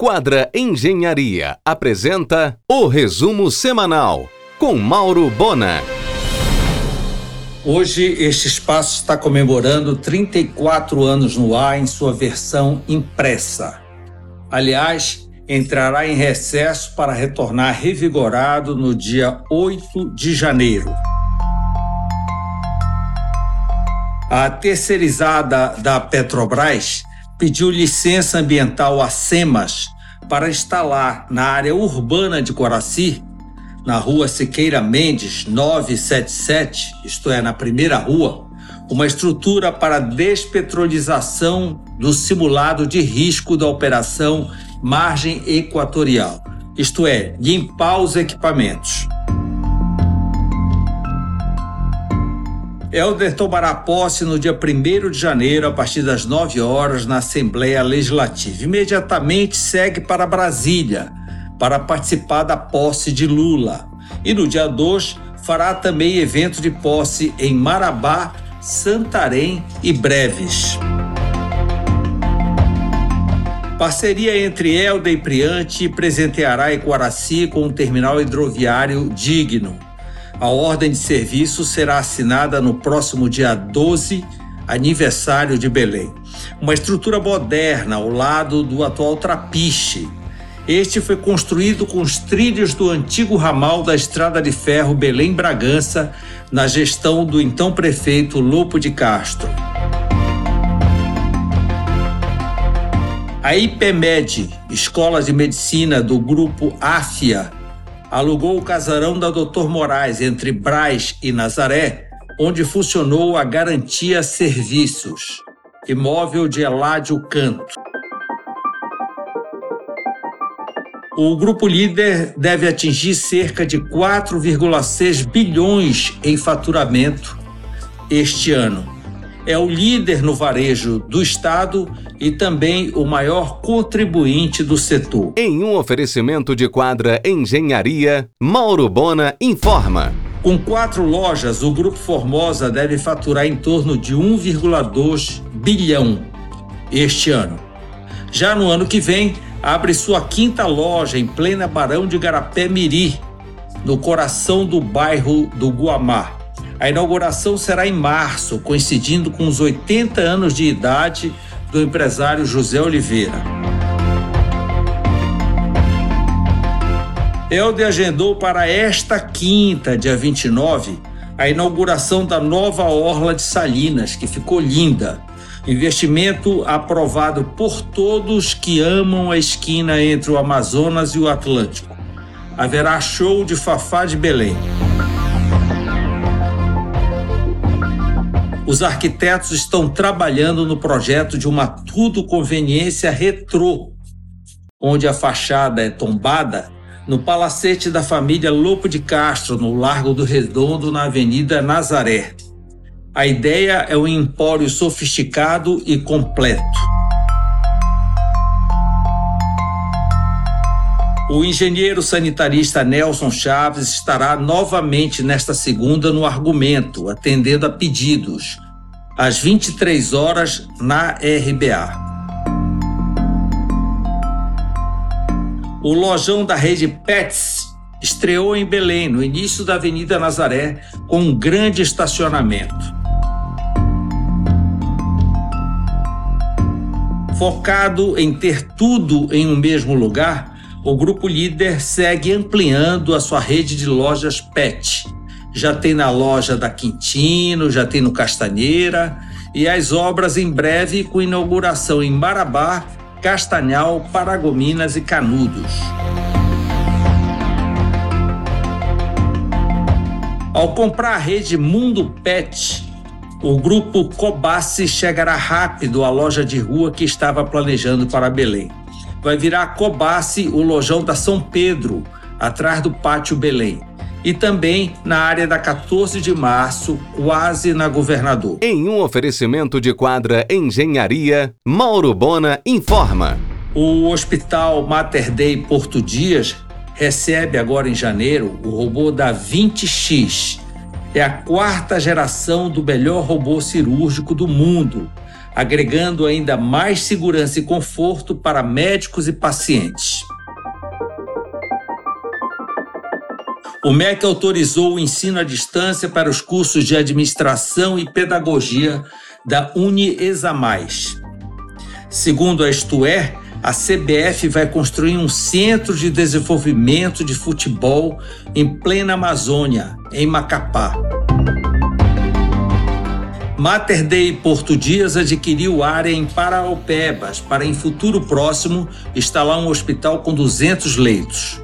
Quadra Engenharia apresenta o resumo semanal com Mauro Bona. Hoje este espaço está comemorando 34 anos no ar em sua versão impressa. Aliás, entrará em recesso para retornar revigorado no dia 8 de janeiro. A terceirizada da Petrobras pediu licença ambiental a SEMAS para instalar na área urbana de Coraci, na rua Siqueira Mendes 977, isto é, na primeira rua, uma estrutura para despetrolização do simulado de risco da operação Margem Equatorial, isto é, limpar os equipamentos. Helder tomará posse no dia 1 de janeiro, a partir das 9 horas, na Assembleia Legislativa. Imediatamente segue para Brasília para participar da posse de Lula. E no dia 2 fará também evento de posse em Marabá, Santarém e Breves. Parceria entre Helder e Priante presenteará Iquaraci com um terminal hidroviário digno. A ordem de serviço será assinada no próximo dia 12, aniversário de Belém. Uma estrutura moderna ao lado do atual trapiche. Este foi construído com os trilhos do antigo ramal da estrada de ferro Belém-Bragança, na gestão do então prefeito Lopo de Castro. A IPMED, Escola de Medicina do grupo AFIA, alugou o casarão da Doutor Moraes entre Braz e Nazaré, onde funcionou a Garantia Serviços, imóvel de Eládio Canto. O grupo líder deve atingir cerca de 4,6 bilhões em faturamento este ano é o líder no varejo do Estado e também o maior contribuinte do setor. Em um oferecimento de quadra Engenharia, Mauro Bona informa. Com quatro lojas, o Grupo Formosa deve faturar em torno de 1,2 bilhão este ano. Já no ano que vem, abre sua quinta loja em plena Barão de Garapé Miri, no coração do bairro do Guamá. A inauguração será em março, coincidindo com os 80 anos de idade do empresário José Oliveira. Helder agendou para esta quinta, dia 29, a inauguração da nova Orla de Salinas, que ficou linda. Investimento aprovado por todos que amam a esquina entre o Amazonas e o Atlântico. Haverá show de Fafá de Belém. Os arquitetos estão trabalhando no projeto de uma tudo conveniência retrô, onde a fachada é tombada no palacete da família Lopo de Castro, no Largo do Redondo, na Avenida Nazaré. A ideia é um empório sofisticado e completo. O engenheiro sanitarista Nelson Chaves estará novamente nesta segunda no argumento, atendendo a pedidos, às 23 horas na RBA. O lojão da rede Pets estreou em Belém, no início da Avenida Nazaré, com um grande estacionamento. Focado em ter tudo em um mesmo lugar, o grupo líder segue ampliando a sua rede de lojas PET. Já tem na loja da Quintino, já tem no Castanheira e as obras em breve com inauguração em Marabá, Castanhal, Paragominas e Canudos. Ao comprar a rede Mundo Pet, o grupo Cobassi chegará rápido à loja de rua que estava planejando para Belém vai virar Cobasse, o lojão da São Pedro, atrás do Pátio Belém. E também na área da 14 de março, quase na Governador. Em um oferecimento de quadra Engenharia, Mauro Bona informa. O Hospital Mater Dei Porto Dias recebe agora em janeiro o robô da 20X. É a quarta geração do melhor robô cirúrgico do mundo agregando ainda mais segurança e conforto para médicos e pacientes. O MEC autorizou o ensino à distância para os cursos de administração e pedagogia da Uniesamais. Segundo a Estuer, a CBF vai construir um centro de desenvolvimento de futebol em plena Amazônia, em Macapá. Mater Dei Porto Dias adquiriu área em Paraupebas para, em futuro próximo, instalar um hospital com 200 leitos.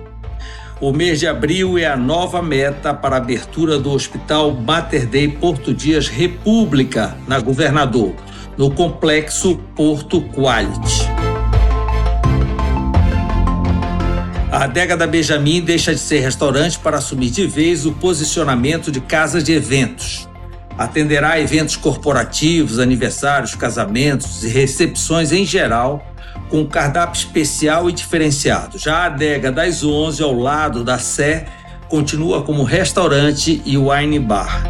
O mês de abril é a nova meta para a abertura do Hospital Mater Dei Porto Dias República, na Governador, no complexo Porto Quality. A adega da Benjamin deixa de ser restaurante para assumir de vez o posicionamento de casa de eventos. Atenderá eventos corporativos, aniversários, casamentos e recepções em geral, com cardápio especial e diferenciado. Já a adega das 11, ao lado da Sé, continua como restaurante e wine bar.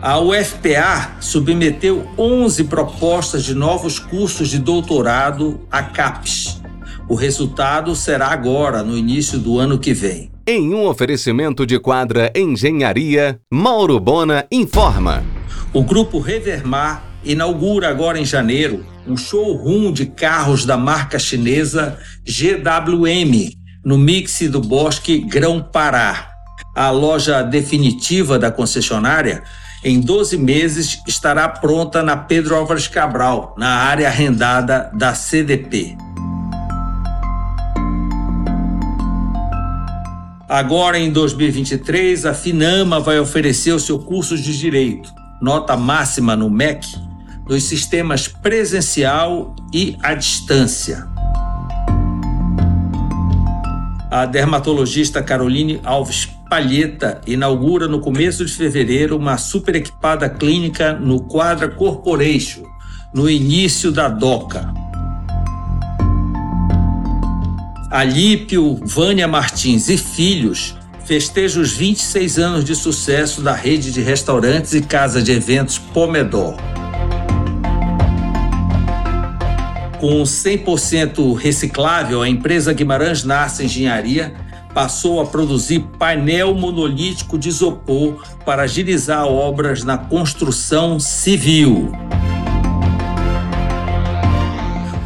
A UFPA submeteu 11 propostas de novos cursos de doutorado a CAPES, o resultado será agora, no início do ano que vem. Em um oferecimento de quadra Engenharia, Mauro Bona informa. O grupo Revermar inaugura agora em janeiro um showroom de carros da marca chinesa GWM, no Mix do Bosque Grão Pará. A loja definitiva da concessionária, em 12 meses, estará pronta na Pedro Álvares Cabral, na área arrendada da CDP. Agora, em 2023, a Finama vai oferecer o seu curso de Direito, nota máxima no MEC, nos sistemas presencial e à distância. A dermatologista Caroline Alves Palheta inaugura no começo de fevereiro uma super equipada clínica no Quadra Corporation, no início da DOCA. Alípio, Vânia Martins e filhos festeja os 26 anos de sucesso da rede de restaurantes e casa de eventos Pomedor. Com 100% reciclável, a empresa Guimarães Nasce Engenharia passou a produzir painel monolítico de isopor para agilizar obras na construção civil.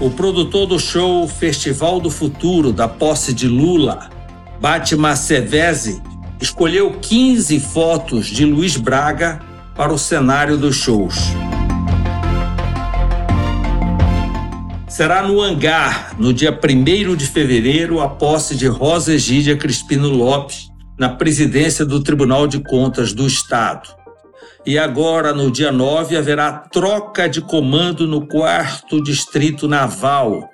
O produtor do show Festival do Futuro da posse de Lula, Batman Sevesi, escolheu 15 fotos de Luiz Braga para o cenário dos shows. Será no hangar, no dia 1 de fevereiro, a posse de Rosa Egídia Crispino Lopes na presidência do Tribunal de Contas do Estado. E agora, no dia 9, haverá troca de comando no quarto distrito naval.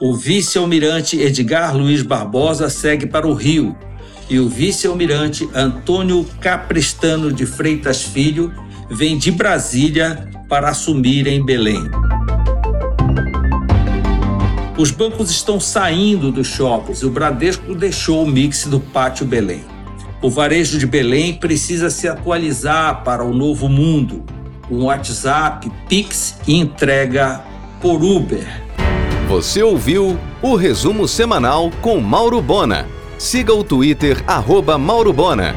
O vice-almirante Edgar Luiz Barbosa segue para o Rio e o vice-almirante Antônio Capristano de Freitas Filho vem de Brasília para assumir em Belém. Os bancos estão saindo dos shoppings e o Bradesco deixou o mix do Pátio Belém. O varejo de Belém precisa se atualizar para o novo mundo. Um WhatsApp, Pix e entrega por Uber. Você ouviu o resumo semanal com Mauro Bona. Siga o Twitter, arroba Mauro Bona.